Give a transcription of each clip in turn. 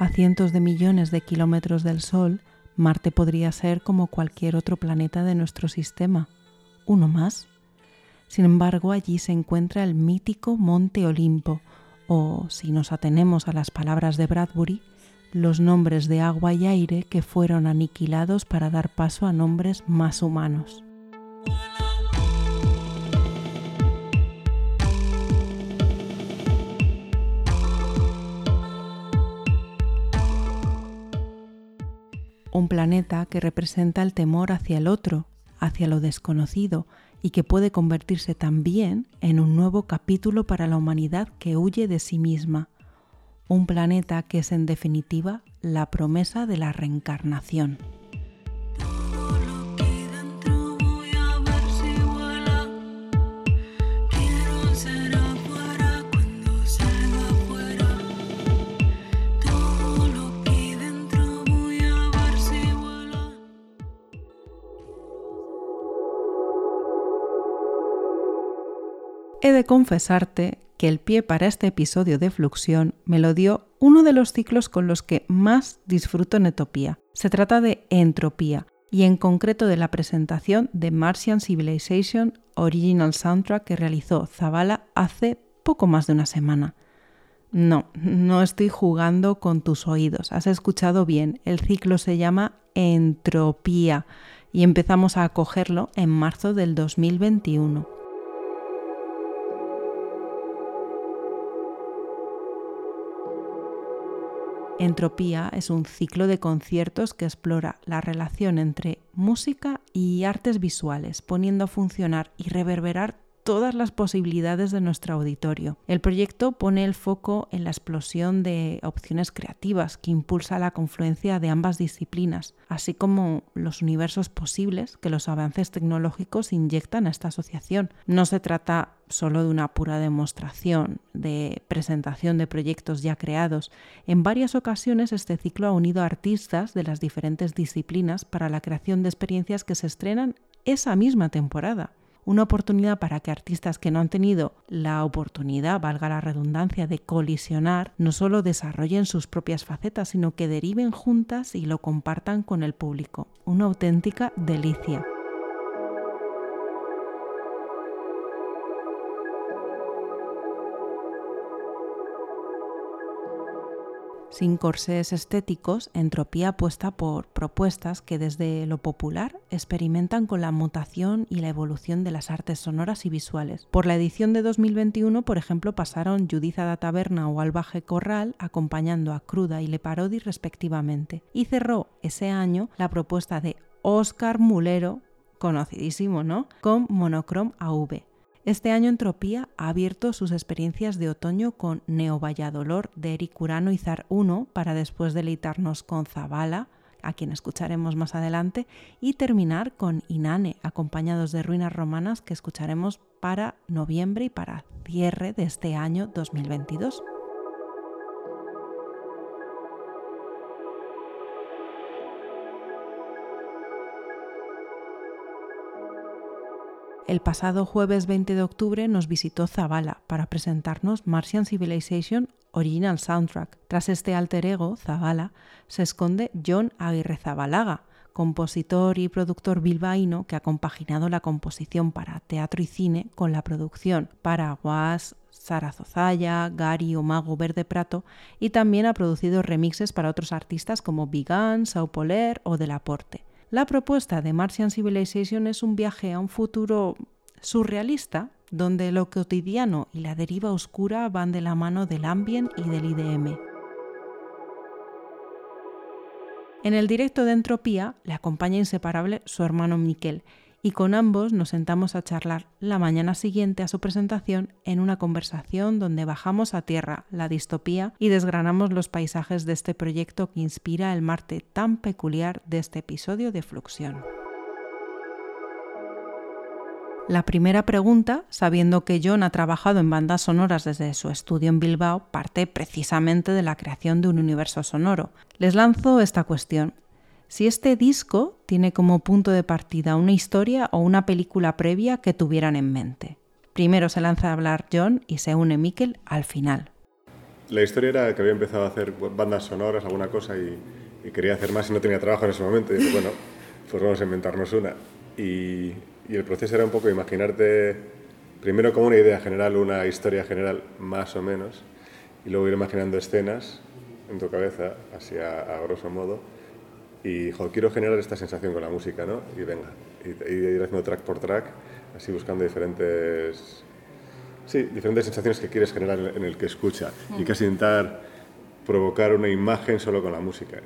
A cientos de millones de kilómetros del Sol, Marte podría ser como cualquier otro planeta de nuestro sistema, uno más. Sin embargo, allí se encuentra el mítico Monte Olimpo, o, si nos atenemos a las palabras de Bradbury, los nombres de agua y aire que fueron aniquilados para dar paso a nombres más humanos. un planeta que representa el temor hacia el otro, hacia lo desconocido, y que puede convertirse también en un nuevo capítulo para la humanidad que huye de sí misma. Un planeta que es en definitiva la promesa de la reencarnación. Confesarte que el pie para este episodio de Fluxión me lo dio uno de los ciclos con los que más disfruto en Etopía. Se trata de Entropía y en concreto de la presentación de Martian Civilization Original Soundtrack que realizó Zavala hace poco más de una semana. No, no estoy jugando con tus oídos. Has escuchado bien. El ciclo se llama Entropía y empezamos a acogerlo en marzo del 2021. Entropía es un ciclo de conciertos que explora la relación entre música y artes visuales, poniendo a funcionar y reverberar todas las posibilidades de nuestro auditorio. El proyecto pone el foco en la explosión de opciones creativas que impulsa la confluencia de ambas disciplinas, así como los universos posibles que los avances tecnológicos inyectan a esta asociación. No se trata solo de una pura demostración, de presentación de proyectos ya creados. En varias ocasiones este ciclo ha unido a artistas de las diferentes disciplinas para la creación de experiencias que se estrenan esa misma temporada una oportunidad para que artistas que no han tenido la oportunidad, valga la redundancia, de colisionar, no solo desarrollen sus propias facetas, sino que deriven juntas y lo compartan con el público. Una auténtica delicia. Sin corsés estéticos, entropía apuesta por propuestas que desde lo popular experimentan con la mutación y la evolución de las artes sonoras y visuales. Por la edición de 2021, por ejemplo, pasaron Judiza da Taberna o Albaje Corral acompañando a Cruda y Le Parodi respectivamente. Y cerró ese año la propuesta de Oscar Mulero, conocidísimo, ¿no? Con Monochrome AV. Este año Entropía ha abierto sus experiencias de otoño con Neo Valladolor de Eric Urano y Zar 1 para después deleitarnos con Zabala, a quien escucharemos más adelante, y terminar con Inane, acompañados de ruinas romanas que escucharemos para noviembre y para cierre de este año 2022. El pasado jueves 20 de octubre nos visitó Zavala para presentarnos Martian Civilization Original Soundtrack. Tras este alter ego, Zavala, se esconde John Aguirre Zabalaga, compositor y productor bilbaíno que ha compaginado la composición para teatro y cine con la producción para Guas, Sara Zozaya, Gary o Mago Verde Prato y también ha producido remixes para otros artistas como Vigan, Saupoler o Delaporte. La propuesta de Martian Civilization es un viaje a un futuro surrealista donde lo cotidiano y la deriva oscura van de la mano del ambient y del IDM. En el directo de Entropía le acompaña inseparable su hermano Miquel y con ambos nos sentamos a charlar la mañana siguiente a su presentación en una conversación donde bajamos a tierra la distopía y desgranamos los paisajes de este proyecto que inspira el Marte tan peculiar de este episodio de Fluxión. La primera pregunta, sabiendo que John ha trabajado en bandas sonoras desde su estudio en Bilbao, parte precisamente de la creación de un universo sonoro. Les lanzo esta cuestión. Si este disco tiene como punto de partida una historia o una película previa que tuvieran en mente. Primero se lanza a hablar John y se une Mikel al final. La historia era que había empezado a hacer bandas sonoras, alguna cosa, y, quería hacer más y no tenía trabajo en ese momento. Y dije, bueno, pues vamos a inventarnos una. Y, y el proceso era un poco imaginarte, primero como una idea general, una historia general, más o menos, y luego ir imaginando escenas en tu cabeza, así a, grosso modo, y quiero generar esta sensación con la música, ¿no? Y venga, y, ir haciendo track por track, así buscando diferentes, sí, diferentes sensaciones que quieres generar en el que escucha, y casi intentar provocar una imagen solo con la música.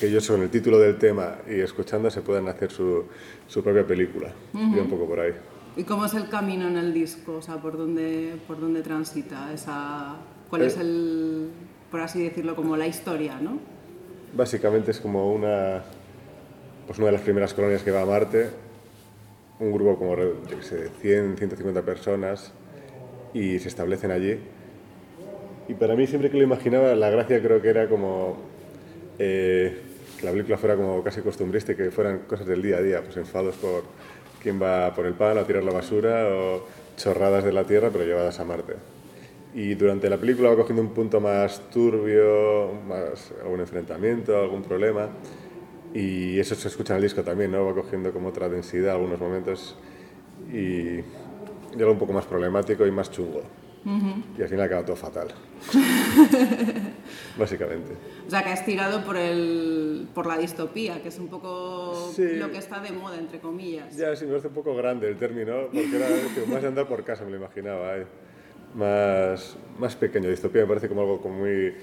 Que ellos con el título del tema y escuchando se puedan hacer su, su propia película. Y un poco por ahí. ¿Y cómo es el camino en el disco? O sea, ¿por dónde, por dónde transita esa... ¿Cuál es eh. el, por así decirlo, como la historia, no? Básicamente es como una, pues una de las primeras colonias que va a Marte, un grupo como, de 100, 150 personas, y se establecen allí y para mí, siempre que lo imaginaba, la gracia creo que era como eh, que la película fuera como casi costumbrista y que fueran cosas del día a día, pues enfados por quién va por el pan a tirar la basura o chorradas de la Tierra pero llevadas a Marte. Y durante la película va cogiendo un punto más turbio, más algún enfrentamiento, algún problema. Y eso se escucha en el disco también, ¿no? Va cogiendo como otra densidad algunos momentos y, y algo un poco más problemático y más chungo. Y al final acaba todo fatal. Básicamente. O sea, que has tirado por, el, por la distopía, que es un poco lo que está de moda, entre comillas. Ya, sí, me parece un poco grande el término, porque era más de andar por casa, me lo imaginaba. ¿eh? Más, más pequeño. Distopía me parece como algo como muy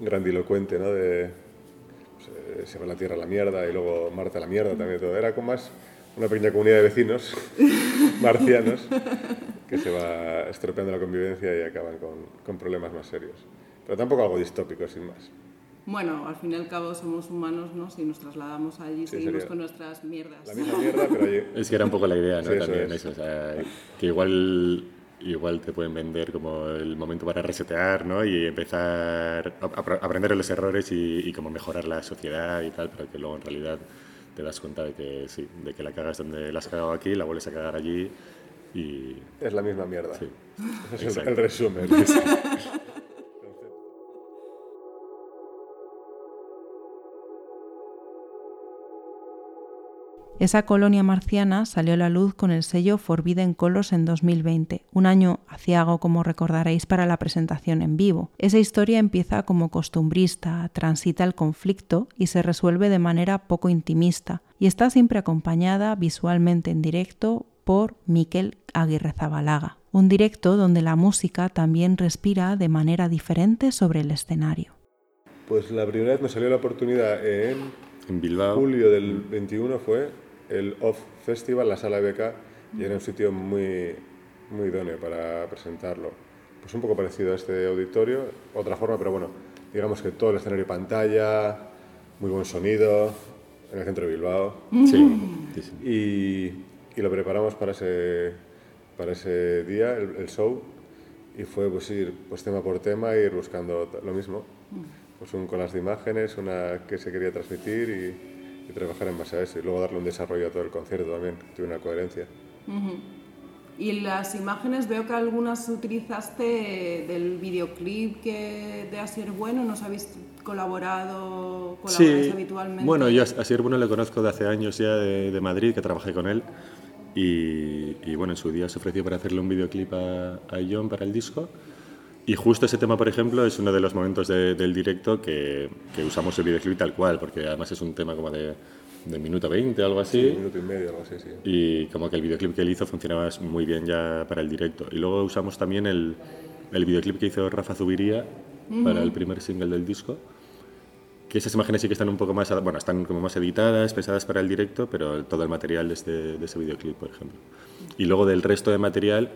grandilocuente, ¿no? De, pues, se va la Tierra a la mierda y luego Marte a la mierda también. Todo. Era como más una pequeña comunidad de vecinos marcianos que se va estropeando la convivencia y acaban con, con, problemas más serios. Pero tampoco algo distópico, sin más. Bueno, al fin y al cabo somos humanos, ¿no? Si nos trasladamos allí, seguimos con nuestras mierdas. La misma mierda, pero allí... Es que era un poco la idea, ¿no? También eso, o sea, que igual igual te pueden vender como el momento para resetear ¿no? y empezar a, aprender de los errores y, y como mejorar la sociedad y tal, pero que luego en realidad te das cuenta de que sí, de que la cagas donde la has cagado aquí, la vuelves a cagar allí y... Es la misma mierda. Sí. es el, resumen. Esa colonia marciana salió a la luz con el sello Forbidden Colors en 2020, un año aciago como recordaréis para la presentación en vivo. Esa historia empieza como costumbrista, transita el conflicto y se resuelve de manera poco intimista, y está siempre acompañada visualmente en directo por Miquel Aguirre Zabalaga, un directo donde la música también respira de manera diferente sobre el escenario. Pues la primera vez me salió la oportunidad en, en Bilbao. julio del 21 fue el Off Festival, la sala BK, y era un sitio muy, muy idóneo para presentarlo. Pues un poco parecido a este auditorio, otra forma, pero bueno, digamos que todo el escenario pantalla, muy buen sonido, en el centro de Bilbao. Sí. Y, y, lo preparamos para ese, para ese día, el, show, y fue pues ir pues, tema por tema, ir buscando lo mismo, pues un collage de imágenes, una que se quería transmitir y y trabajar en base a eso y luego darle un desarrollo a todo el concierto también, que tuviera una coherencia. Y las imágenes, veo que algunas utilizaste del videoclip que de Asier Bueno, ¿nos habéis colaborado, sí. habitualmente? Bueno, yo a Asier Bueno le conozco de hace años ya de, Madrid, que trabajé con él, y, y, bueno, en su día se ofreció para hacerle un videoclip a, a John para el disco, y justo ese tema, por ejemplo, es uno de los momentos del directo que, que, usamos el videoclip tal cual, porque además es un tema como de, de minuto 20 algo así. Sí, minuto y medio, algo así, sí. Y como que el videoclip que él hizo funcionaba muy bien ya para el directo. Y luego usamos también el, el videoclip que hizo Rafa Zubiría para el primer single del disco. Que esas imágenes sí que están un poco más, bueno, están como más editadas, pensadas para el directo, pero todo el material de, este, de ese videoclip, por ejemplo. Y luego del resto de material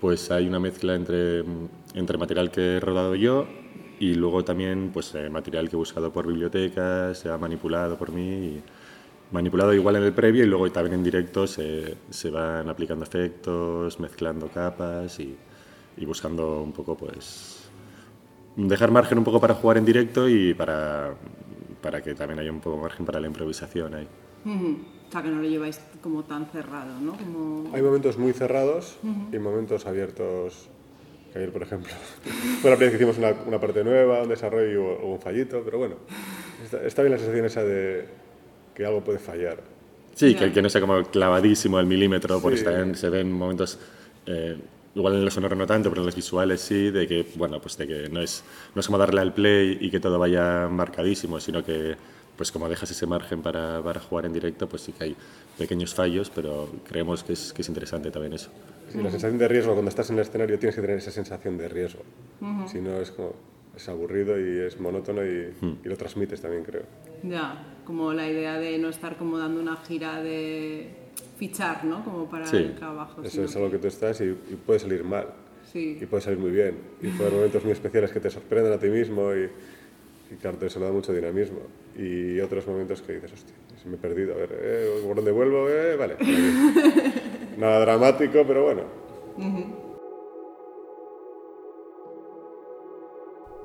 pues hay una mezcla entre, entre material que he rodado yo y luego también pues, eh, material que he buscado por bibliotecas, se ha manipulado por mí manipulado igual en el previo y luego también en directo se, se van aplicando efectos, mezclando capas y, y, buscando un poco, pues, dejar margen un poco para jugar en directo y para, para que también haya un poco margen para la improvisación ahí. O sea, que no lo lleváis como tan cerrado, ¿no? Como... Hay momentos muy cerrados y momentos abiertos. Ayer, por ejemplo, fue la primera vez que hicimos una, una parte nueva, un desarrollo hubo un fallito, pero bueno, está, está bien la sensación esa de que algo puede fallar. Sí, que, que, no sea como clavadísimo al milímetro, porque también se ven momentos, eh, igual en lo sonoro no tanto, pero en los visuales sí, de que, bueno, pues de que no es, no es como darle al play y que todo vaya marcadísimo, sino que, pues como dejas ese margen para, para jugar en directo, pues sí que hay pequeños fallos, pero creemos que es, que es interesante también eso. Sí, la sensación de riesgo, cuando estás en el escenario tienes que tener esa sensación de riesgo, uh -huh. si no es como es aburrido y es monótono y, hmm. y, lo transmites también, creo. Ya, como la idea de no estar como dando una gira de fichar, ¿no? Como para sí, el trabajo. Eso es algo que tú estás y, y puede salir mal. Sí. Y puede salir muy bien. Y puede haber momentos muy especiales que te sorprenden a ti mismo y, y claro, eso le da mucho dinamismo. Y otros momentos que dices, hostia, se me he perdido, a ver, eh, ¿por dónde vuelvo? Eh, vale. Nada dramático, pero bueno. Uh -huh.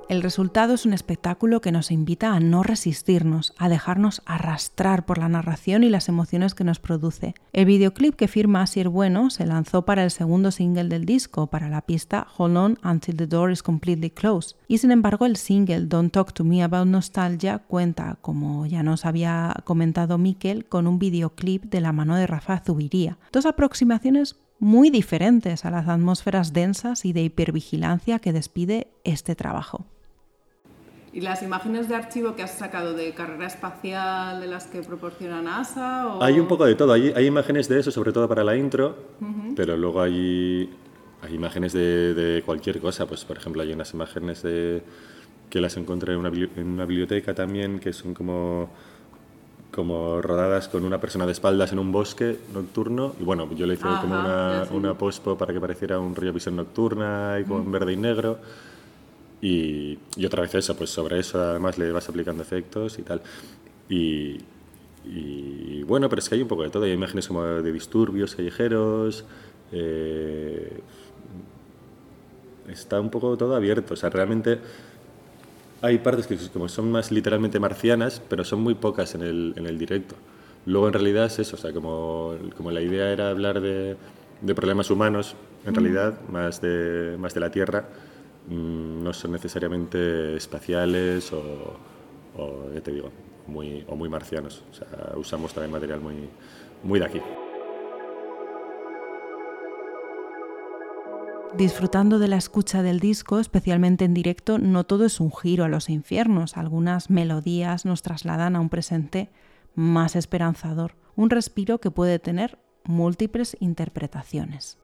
El resultado es un espectáculo que nos invita a no resistirnos, a dejarnos arrastrar por la narración y las emociones que nos produce. El videoclip que firma Asier Bueno se lanzó para el segundo single del disco, para la pista Hold On Until the Door is Completely Closed. Y sin embargo el single Don't Talk to Me About Nostalgia cuenta, como ya nos había comentado Miquel, con un videoclip de la mano de Rafa Zubiría. Dos aproximaciones muy diferentes a las atmósferas densas y de hipervigilancia que despide este trabajo. ¿Y las imágenes de archivo que has sacado de carrera espacial de las que proporciona NASA? O... Hay un poco de todo. Hay, hay, imágenes de eso, sobre todo para la intro, uh -huh. pero luego hay, hay imágenes de, de, cualquier cosa. Pues, por ejemplo, hay unas imágenes de, que las encontré en una, en una biblioteca también, que son como como rodadas con una persona de espaldas en un bosque nocturno. Y bueno, yo le hice Ajá, como una, una pospo para que pareciera un rollo visión nocturna y con mm. verde y negro. Y, y, otra vez eso, pues sobre eso además le vas aplicando efectos y tal. Y, y, bueno, pero es que hay un poco de todo. Hay imágenes como de disturbios callejeros. Eh, está un poco todo abierto. O sea, realmente hay partes que como son más literalmente marcianas, pero son muy pocas en el, en el directo. Luego en realidad es eso, o sea, como, como la idea era hablar de, de problemas humanos, en mm. realidad, más de, más de la Tierra, no son necesariamente espaciales o, te digo, muy, o muy marcianos. Usamos también material muy, muy de aquí. Disfrutando de la escucha del disco, especialmente en directo, no todo es un giro a los infiernos. Algunas melodías nos trasladan a un presente más esperanzador, un respiro que puede tener múltiples interpretaciones.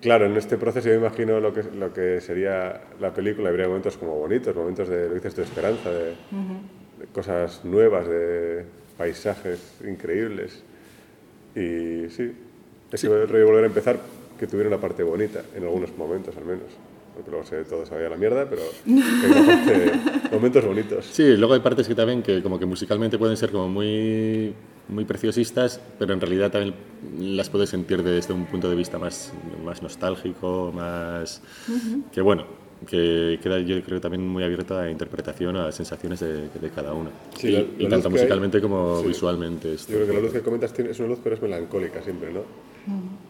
Claro, en este proceso yo me imagino lo que, lo que sería la película, habría momentos como bonitos, momentos de, lo dices, de esperanza, de, uh -huh. de cosas nuevas, de paisajes increíbles. Y sí, ese sí. volver a empezar que tuviera una parte bonita, en algunos momentos al menos. Porque luego se todo se vaya a la mierda, pero hay momentos bonitos. Sí, luego hay partes que también que como que musicalmente pueden ser como muy, muy preciosistas, pero en realidad también las puedes sentir desde un punto de vista más, más nostálgico, más... Uh -huh. que bueno, que queda yo creo también muy abierto a interpretación, a sensaciones de, de cada uno. Sí, y, la, y la tanto musicalmente hay, como sí. visualmente. Yo creo que la luz que comentas tiene, es una luz, pero es melancólica siempre, ¿no?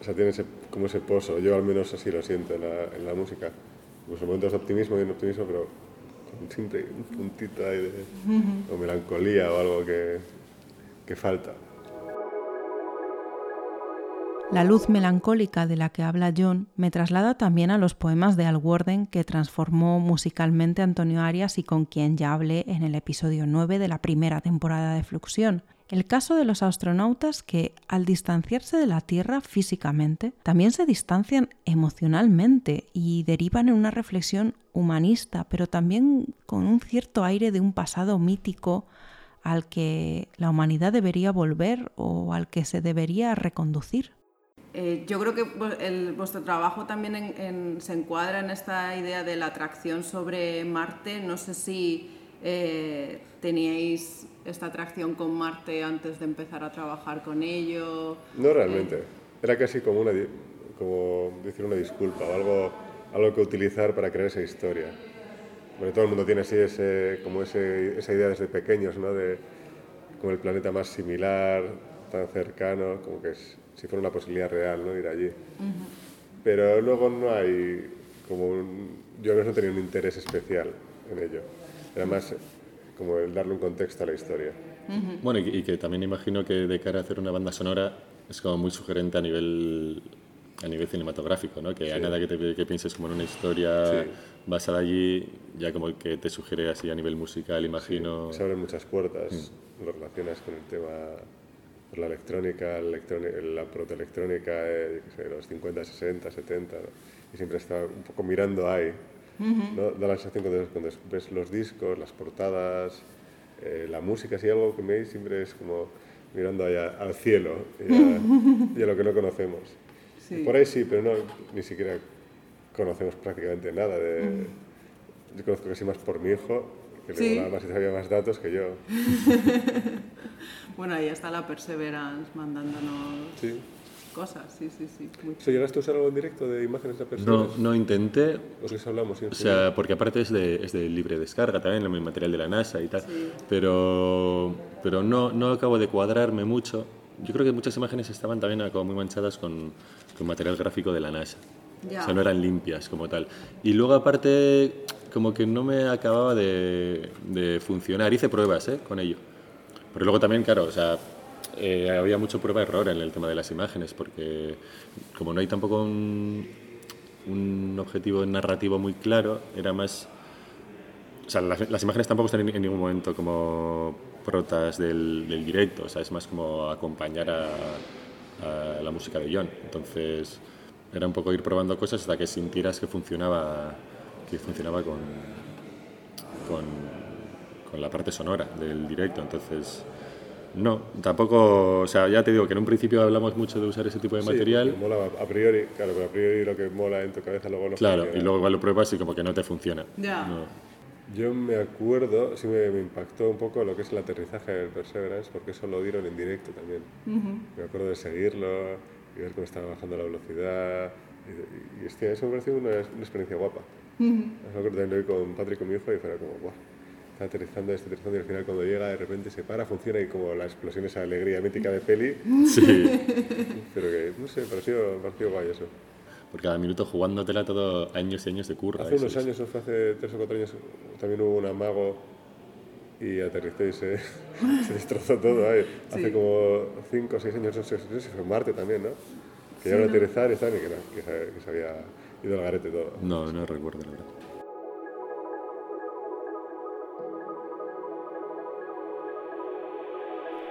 O sea, tiene ese, como ese pozo. Yo al menos así lo siento en la, en la música. Pues momentos de optimismo y de optimismo, pero con siempre un puntito ahí de o melancolía o algo que, falta. La luz melancólica de la que habla John me traslada también a los poemas de Al Warden que transformó musicalmente Antonio Arias y con quien ya hablé en el episodio 9 de la primera temporada de Fluxión. El caso de los astronautas que, al distanciarse de la Tierra físicamente, también se distancian emocionalmente y derivan en una reflexión humanista, pero también con un cierto aire de un pasado mítico al que la humanidad debería volver o al que se debería reconducir. Eh, yo creo que el, vuestro trabajo también en, en, se encuadra en esta idea de la atracción sobre Marte. No sé si eh, teníais esta atracción con Marte antes de empezar a trabajar con ello? No realmente. Era casi como, una, como decir una disculpa o algo, algo que utilizar para crear esa historia. Porque todo el mundo tiene así ese, como ese, esa idea desde pequeños, ¿no? De como el planeta más similar, tan cercano, como que es, si fuera una posibilidad real, ¿no? Ir allí. Pero luego no hay como un, yo no tenía un interés especial en ello. Era más como el darle un contexto a la historia. Bueno, y, que también imagino que de cara a hacer una banda sonora es como muy sugerente a nivel a nivel cinematográfico, ¿no? Que a nada que, te, que pienses como en una historia basada allí, ya como que te sugiere así a nivel musical, imagino. Se abren muchas puertas, mm. lo relacionas con el tema la electrónica, la protoelectrónica eh, de los 50, 60, 70, y siempre está un poco mirando ahí. ¿no? Da la sensación cuando, cuando, ves los discos, las portadas, eh, la música, si algo que me siempre es como mirando allá al cielo y a, lo que no conocemos. Por ahí sí, pero no, ni siquiera conocemos prácticamente nada. De, Yo conozco casi más por mi hijo, que le le más y sabía más datos que yo. bueno, ahí está la Perseverance mandándonos cosas, sí, sí, sí. ¿Llegaste a usar algo en directo de imágenes de Perseverance? No, no intenté. ¿Os les hablamos? O sea, porque aparte es de, es de libre descarga también, el material de la NASA y tal. Pero, pero no, no acabo de cuadrarme mucho. Yo creo que muchas imágenes estaban también como muy manchadas con, con material gráfico de la NASA. O sea, no eran limpias como tal. Y luego aparte, como que no me acababa de, de funcionar. Hice pruebas ¿eh? con ello. Pero luego también, claro, o sea, eh, había mucho prueba-error en el tema de las imágenes, porque como no hay tampoco un, un objetivo narrativo muy claro, era más... O sea, las, las imágenes tampoco están en, ningún momento como protas del, del, directo, o sea, es más como acompañar a, a la música de John. Entonces, era un poco ir probando cosas hasta que sintieras que funcionaba, que funcionaba con, con, con la parte sonora del directo. Entonces, no, tampoco, o sea, ya te digo que en un principio hablamos mucho de usar ese tipo de material. Mola a priori, claro, pero a priori lo que mola en tu cabeza luego no Claro, y luego igual lo pruebas y como que no te funciona. Ya. Yo me acuerdo, sí me, impactó un poco lo que es el aterrizaje del Perseverance, porque eso lo dieron en directo también. Me acuerdo de seguirlo y ver cómo estaba bajando la velocidad. Y, hostia, eso me pareció una, una experiencia guapa. Me acuerdo también lo vi con Patrick, con mi hijo, y fue como, guau, está aterrizando, está aterrizando, y al final cuando llega de repente se para, funciona y como la explosión, esa alegría mítica de peli. Sí. Pero que, no sé, pareció, pareció guay eso. Por cada minuto jugándotela todo años y años de curra. Hace unos años, fue hace tres o cuatro años, también hubo un amago y aterrizó y se, se destrozó todo. Ahí. Hace como cinco o seis años, no sé, si fue Marte también, ¿no? Que sí, iban a aterrizar y estaban y que, no, que, se, que se había ido al garete todo. No, no recuerdo la verdad.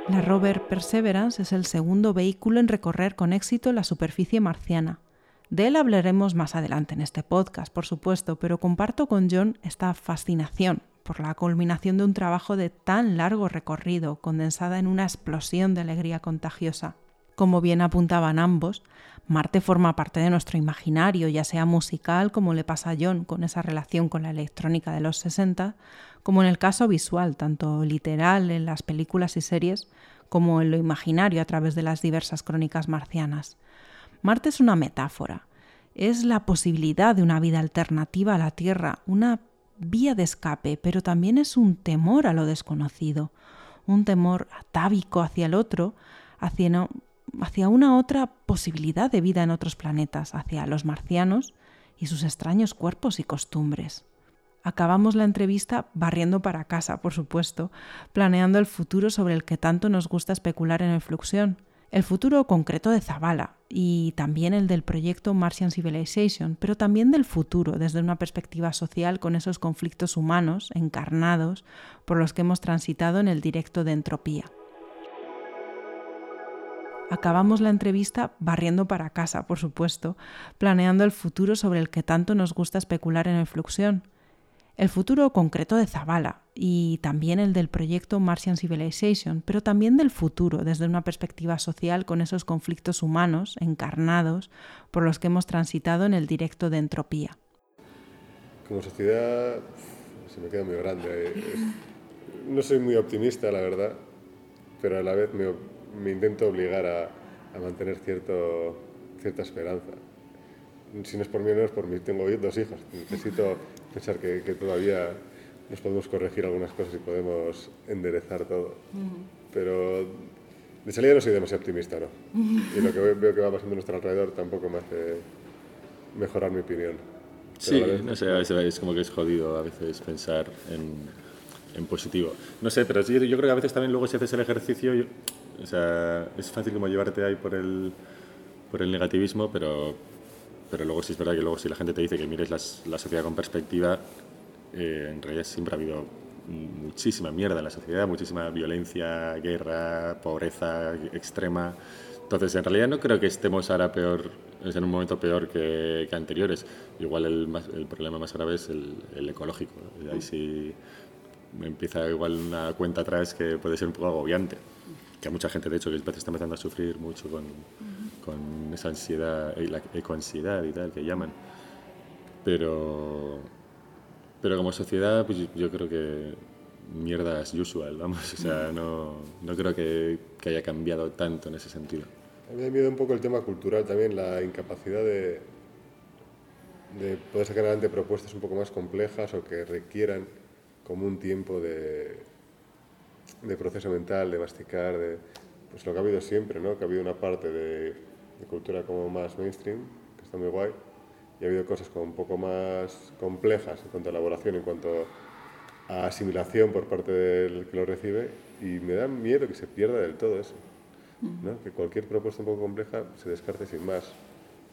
La rover Perseverance es el segundo vehículo en recorrer con éxito la superficie marciana. De él hablaremos más adelante en este podcast, por supuesto, pero comparto con John esta fascinación por la culminación de un trabajo de tan largo recorrido, condensada en una explosión de alegría contagiosa. Como bien apuntaban ambos, Marte forma parte de nuestro imaginario, ya sea musical, como le pasa a John con esa relación con la electrónica de los 60, como en el caso visual, tanto literal en las películas y series, como en lo imaginario a través de las diversas crónicas marcianas. Marte es una metáfora, es la posibilidad de una vida alternativa a la Tierra, una vía de escape, pero también es un temor a lo desconocido, un temor atávico hacia el otro, hacia, una otra posibilidad de vida en otros planetas, hacia los marcianos y sus extraños cuerpos y costumbres. Acabamos la entrevista barriendo para casa, por supuesto, planeando el futuro sobre el que tanto nos gusta especular en el Fluxión, el futuro concreto de Zavala y también el del proyecto Martian Civilization, pero también del futuro desde una perspectiva social con esos conflictos humanos encarnados por los que hemos transitado en el directo de Entropía. Acabamos la entrevista barriendo para casa, por supuesto, planeando el futuro sobre el que tanto nos gusta especular en el Fluxión, el futuro concreto de Zavala y también el del proyecto Martian Civilization, pero también del futuro desde una perspectiva social con esos conflictos humanos encarnados por los que hemos transitado en el directo de entropía. Como sociedad se me queda muy grande. no soy muy optimista, la verdad, pero a la vez me, me intento obligar a, a, mantener cierto, cierta esperanza. Si no es por mí, no es por mí. Tengo dos hijos. Necesito pensar que, que todavía nos podemos corregir algunas cosas y podemos enderezar todo. Pero de salida no soy demasiado optimista, ¿no? Y lo que veo que va pasando a nuestro alrededor tampoco me hace mejorar mi opinión. Sí, no sé, a veces es como que es jodido a veces pensar en, en positivo. No sé, pero sí, yo creo que a veces también luego si haces el ejercicio, o sea, es fácil como llevarte ahí por el, por el negativismo, pero, pero luego sí es verdad que luego si la gente te dice que mires las, la sociedad con perspectiva, eh, en realidad siempre ha habido muchísima mierda en la sociedad, muchísima violencia, guerra, pobreza extrema. Entonces, en realidad no creo que estemos ahora peor, es en un momento peor que, que anteriores. Igual el, más, el, problema más grave es el, el ecológico. Ahí sí empieza igual una cuenta atrás que puede ser un poco agobiante. Que a mucha gente, de hecho, que está empezando a sufrir mucho con, con esa ansiedad, la ecoansiedad y tal, que llaman. Pero pero como sociedad, pues yo creo que mierda es usual, vamos. O sea, no, no creo que, que, haya cambiado tanto en ese sentido. A mí me da miedo un poco el tema cultural también, la incapacidad de, de poder sacar adelante propuestas un poco más complejas o que requieran como un tiempo de, de proceso mental, de masticar, de pues lo que ha habido siempre, ¿no? Que ha habido una parte de, de cultura como más mainstream, que está muy guay, y ha habido cosas como un poco más complejas en cuanto a elaboración, en cuanto a asimilación por parte del que lo recibe y me da miedo que se pierda del todo eso, ¿no? que cualquier propuesta un poco compleja se descarte sin más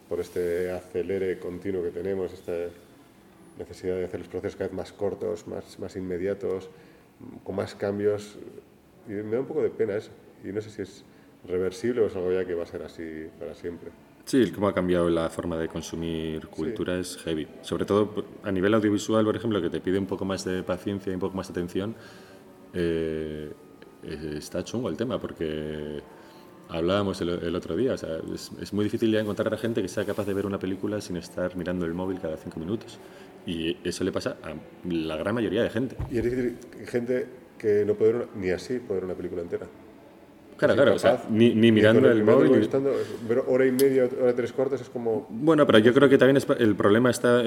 por este acelere continuo que tenemos, esta necesidad de hacer los procesos cada vez más cortos, más, más inmediatos, con más cambios y me da un poco de pena eso y no sé si es reversible o es algo ya que va a ser así para siempre. Sí, cómo ha cambiado la forma de consumir cultura sí. es heavy. Sobre todo a nivel audiovisual, por ejemplo, que te pide un poco más de paciencia y un poco más de atención, eh, está chungo el tema, porque hablábamos el, el otro día, o sea, es, es, muy difícil ya encontrar a gente que sea capaz de ver una película sin estar mirando el móvil cada cinco minutos. Y eso le pasa a la gran mayoría de gente. Y es difícil, gente que no puede ver ni así poder ver una película entera. Claro, claro, o sea, ni, ni mirando el, el móvil. Ni... Estando, ver hora y media, hora tres cuartos es como... Bueno, pero yo creo que también es, el problema está,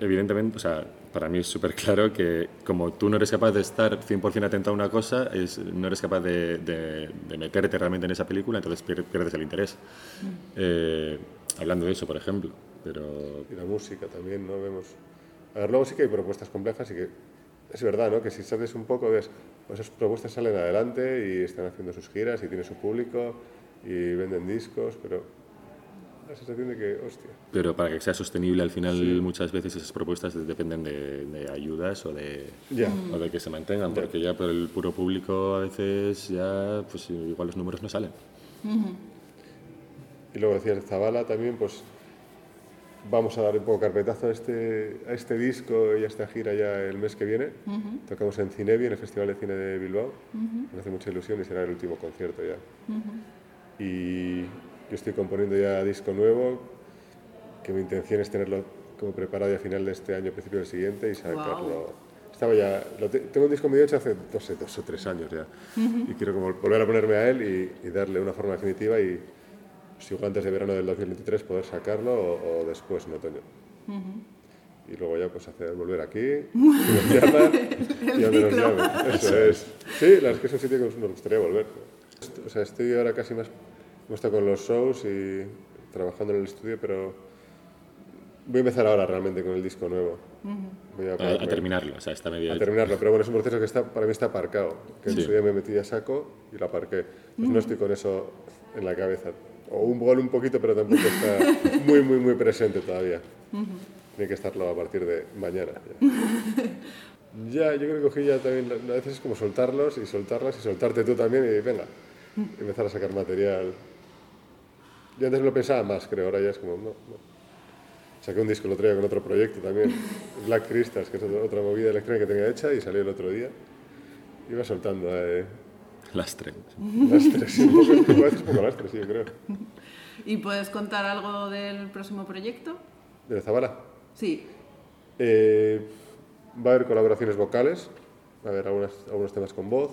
evidentemente, o sea, para mí es súper claro que como tú no eres capaz de estar 100% atento a una cosa, es, no eres capaz de, de, de, meterte realmente en esa película, entonces pierdes el interés. Mm. Eh, hablando de eso, por ejemplo. Pero... Y la música también, ¿no? Vemos... A ver, luego sí que hay propuestas complejas y que es verdad, ¿no? Que si sabes un poco, ves, pues esas propuestas salen adelante y están haciendo sus giras y tienen su público y venden discos, pero la sensación de que, hostia. Pero para que sea sostenible al final sí. muchas veces esas propuestas dependen de, de ayudas o de, yeah. o de que se mantengan, yeah. porque ya por el puro público a veces ya pues igual los números no salen. Uh -huh. Y luego decía Zabala también, pues vamos a dar un poco carpetazo a este, a este disco y a esta gira ya el mes que viene. Uh -huh. Tocamos en Cinebi, en el Festival de Cine de Bilbao. Uh -huh. Me hace mucha ilusión y será el último concierto ya. Uh -huh. Y yo estoy componiendo ya disco nuevo, que mi intención es tenerlo como preparado ya a final de este año, principio del siguiente y sacarlo. Wow. Estaba ya, te, tengo un disco medio hecho hace dos, dos o tres años ya. Y quiero como volver a ponerme a él y, y darle una forma definitiva y si antes de verano del 2023 poder sacarlo o, o después en otoño. Uh -huh. Y luego ya pues hacer volver aquí, si nos llama y donde nos llame. Eso es. Sí, la verdad es que es un sitio que nos gustaría volver. O sea, estoy ahora casi más, me está con los shows y trabajando en el estudio, pero voy a empezar ahora realmente con el disco nuevo. Uh -huh. Voy a, a, a, terminarlo, o sea, está medio... A terminarlo, pero bueno, es un proceso que está, para mí está aparcado, que sí. en su día me metí a saco y lo aparqué. Pues uh -huh. no estoy con eso en la cabeza o un gol un poquito, pero tampoco está muy, muy, muy presente todavía. Uh -huh. Tiene que estarlo a partir de mañana. Ya. ya, yo creo que cogí ya también, a veces es como soltarlos y soltarlas y soltarte tú también y venga, empezar a sacar material. Yo antes lo pensaba más, creo, ahora ya es como, no, no. Saqué un disco el otro día con otro proyecto también, Black Crystals, que es otra movida electrónica que tenía hecha y salió el otro día. Iba soltando eh, Lastre. Lastre, sí, un poco, un poco, un poco lastre, sí, yo creo. ¿Y puedes contar algo del próximo proyecto? ¿De Zabala? Sí. Eh, va a haber colaboraciones vocales, a haber algunos temas con voz.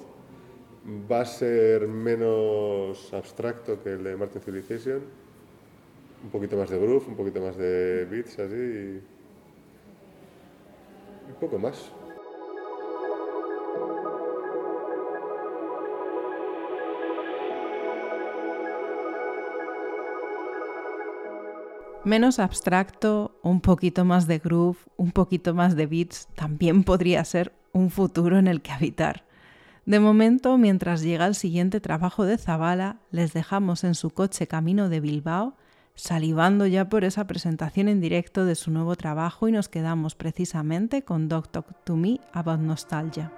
Va a ser menos abstracto que el de Martin Civilization, un poquito más de groove, un poquito más de beats así y un poco más. Menos abstracto, un poquito más de groove, un poquito más de beats, también podría ser un futuro en el que habitar. De momento, mientras llega el siguiente trabajo de Zabala, les dejamos en su coche camino de Bilbao, salivando ya por esa presentación en directo de su nuevo trabajo y nos quedamos precisamente con Doc Talk to Me About Nostalgia.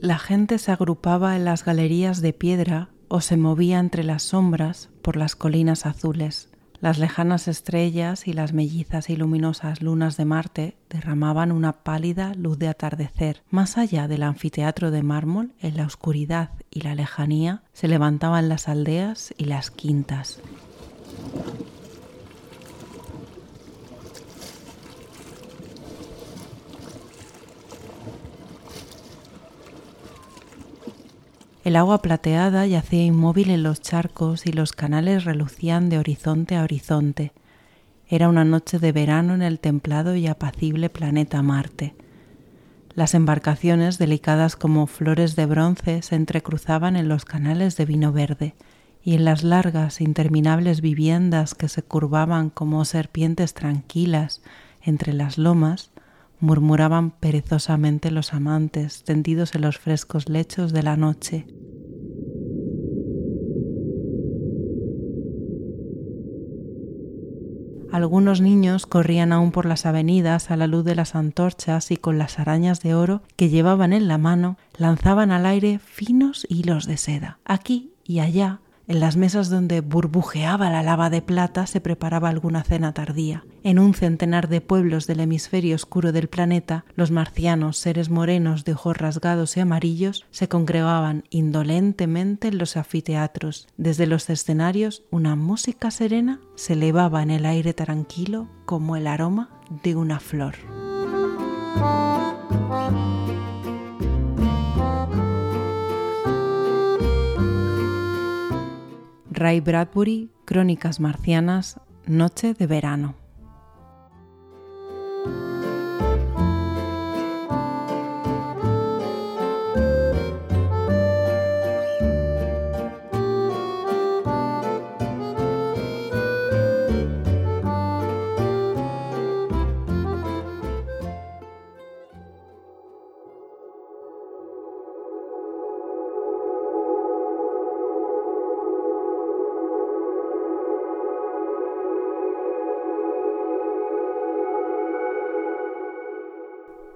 La gente se agrupaba en las galerías de piedra o se movía entre las sombras por las colinas azules. Las lejanas estrellas y las mellizas y luminosas lunas de Marte derramaban una pálida luz de atardecer. Más allá del anfiteatro de mármol, en la oscuridad y la lejanía, se levantaban las aldeas y las quintas. El agua plateada yacía inmóvil en los charcos y los canales relucían de horizonte a horizonte. Era una noche de verano en el templado y apacible planeta Marte. Las embarcaciones, delicadas como flores de bronce, se entrecruzaban en los canales de vino verde, y en las largas, interminables viviendas que se curvaban como serpientes tranquilas entre las lomas, murmuraban perezosamente los amantes tendidos en los frescos lechos de la noche. Algunos niños corrían aún por las avenidas a la luz de las antorchas y con las arañas de oro que llevaban en la mano lanzaban al aire finos hilos de seda. Aquí y allá en las mesas donde burbujeaba la lava de plata se preparaba alguna cena tardía. En un centenar de pueblos del hemisferio oscuro del planeta, los marcianos, seres morenos de ojos rasgados y amarillos, se congregaban indolentemente en los anfiteatros. Desde los escenarios, una música serena se elevaba en el aire tranquilo como el aroma de una flor. Ray Bradbury, Crónicas Marcianas, Noche de Verano.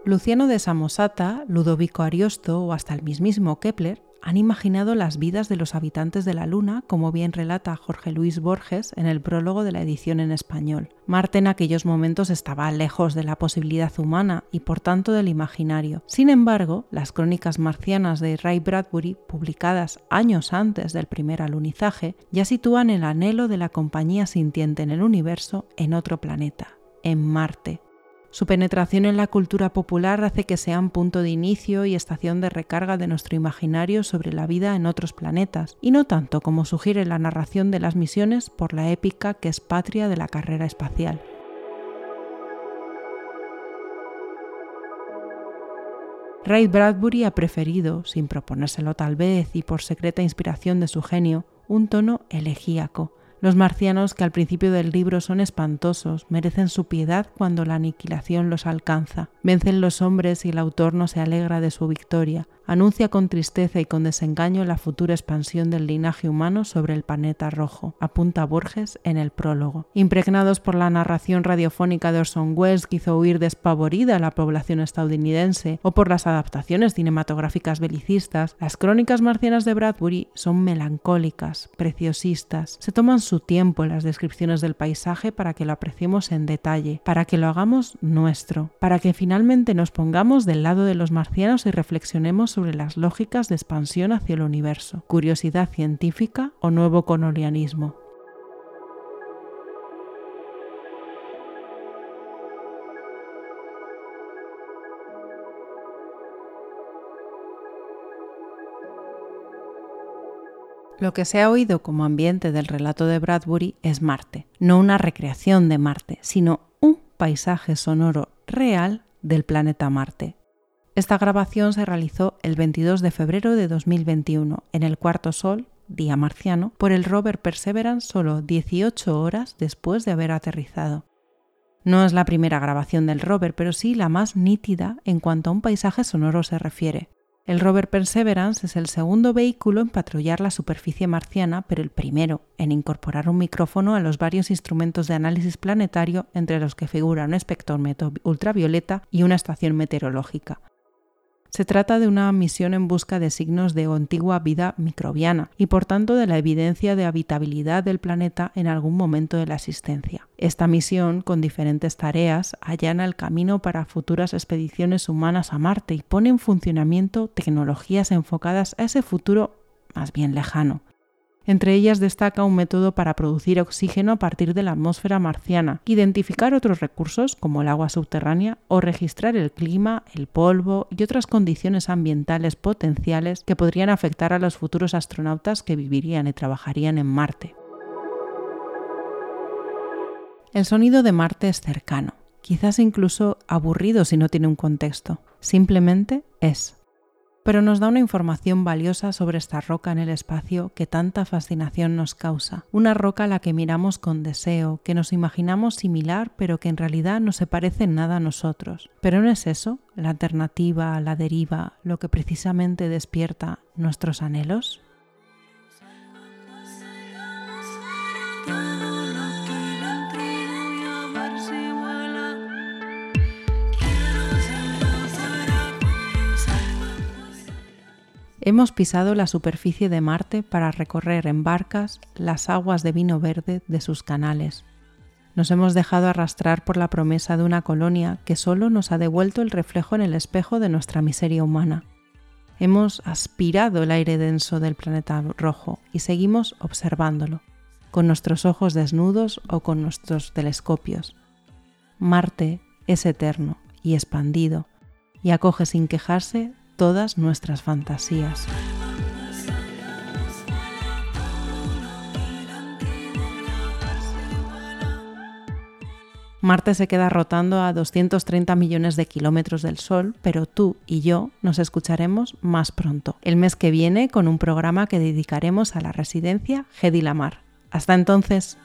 Luciano de Samosata, Ludovico Ariosto o hasta el mismísimo Kepler han imaginado las vidas de los habitantes de la Luna, como bien relata Jorge Luis Borges en el prólogo de la edición en español. Marte en aquellos momentos estaba lejos de la posibilidad humana y por tanto del imaginario. Sin embargo, las crónicas marcianas de Ray Bradbury, publicadas años antes del primer alunizaje, ya sitúan el anhelo de la compañía sintiente en el universo en otro planeta, en Marte, su penetración en la cultura popular hace que sean punto de inicio y estación de recarga de nuestro imaginario sobre la vida en otros planetas, y no tanto como sugiere la narración de las misiones por la épica que es patria de la carrera espacial. Ray Bradbury ha preferido, sin proponérselo tal vez y por secreta inspiración de su genio, un tono elegíaco, los marcianos, que al principio del libro son espantosos, merecen su piedad cuando la aniquilación los alcanza. Vencen los hombres y el autor no se alegra de su victoria, anuncia con tristeza y con desengaño la futura expansión del linaje humano sobre el planeta rojo, apunta Borges en el prólogo. Impregnados por la narración radiofónica de Orson Welles que hizo huir despavorida a la población estadounidense o por las adaptaciones cinematográficas belicistas, las crónicas marcianas de Bradbury son melancólicas, preciosistas, se toman su tiempo en las descripciones del paisaje para que lo apreciemos en detalle, para que lo hagamos nuestro, para que finalmente nos pongamos del lado de los marcianos y reflexionemos sobre las lógicas de expansión hacia el universo, curiosidad científica o nuevo colonialismo. Lo que se ha oído como ambiente del relato de Bradbury es Marte, no una recreación de Marte, sino un paisaje sonoro real del planeta Marte, esta grabación se realizó el 22 de febrero de 2021 en el cuarto sol, día marciano, por el rover Perseverance solo 18 horas después de haber aterrizado. No es la primera grabación del rover, pero sí la más nítida en cuanto a un paisaje sonoro se refiere. El rover Perseverance es el segundo vehículo en patrullar la superficie marciana, pero el primero en incorporar un micrófono a los varios instrumentos de análisis planetario entre los que figura un espectrómetro ultravioleta y una estación meteorológica. Se trata de una misión en busca de signos de antigua vida microbiana y por tanto de la evidencia de habitabilidad del planeta en algún momento de la existencia. Esta misión, con diferentes tareas, allana el camino para futuras expediciones humanas a Marte y pone en funcionamiento tecnologías enfocadas a ese futuro más bien lejano. Entre ellas destaca un método para producir oxígeno a partir de la atmósfera marciana, identificar otros recursos como el agua subterránea o registrar el clima, el polvo y otras condiciones ambientales potenciales que podrían afectar a los futuros astronautas que vivirían y trabajarían en Marte. El sonido de Marte es cercano, quizás incluso aburrido si no tiene un contexto. Simplemente es pero nos da una información valiosa sobre esta roca en el espacio que tanta fascinación nos causa. Una roca a la que miramos con deseo, que nos imaginamos similar, pero que en realidad no se parece en nada a nosotros. Pero no es eso, la alternativa, la deriva, lo que precisamente despierta nuestros anhelos. Hemos pisado la superficie de Marte para recorrer en barcas las aguas de vino verde de sus canales. Nos hemos dejado arrastrar por la promesa de una colonia que solo nos ha devuelto el reflejo en el espejo de nuestra miseria humana. Hemos aspirado el aire denso del planeta rojo y seguimos observándolo, con nuestros ojos desnudos o con nuestros telescopios. Marte es eterno y expandido y acoge sin quejarse todas nuestras fantasías. Marte se queda rotando a 230 millones de kilómetros del Sol, pero tú y yo nos escucharemos más pronto, el mes que viene, con un programa que dedicaremos a la residencia Gedilamar. Hasta entonces.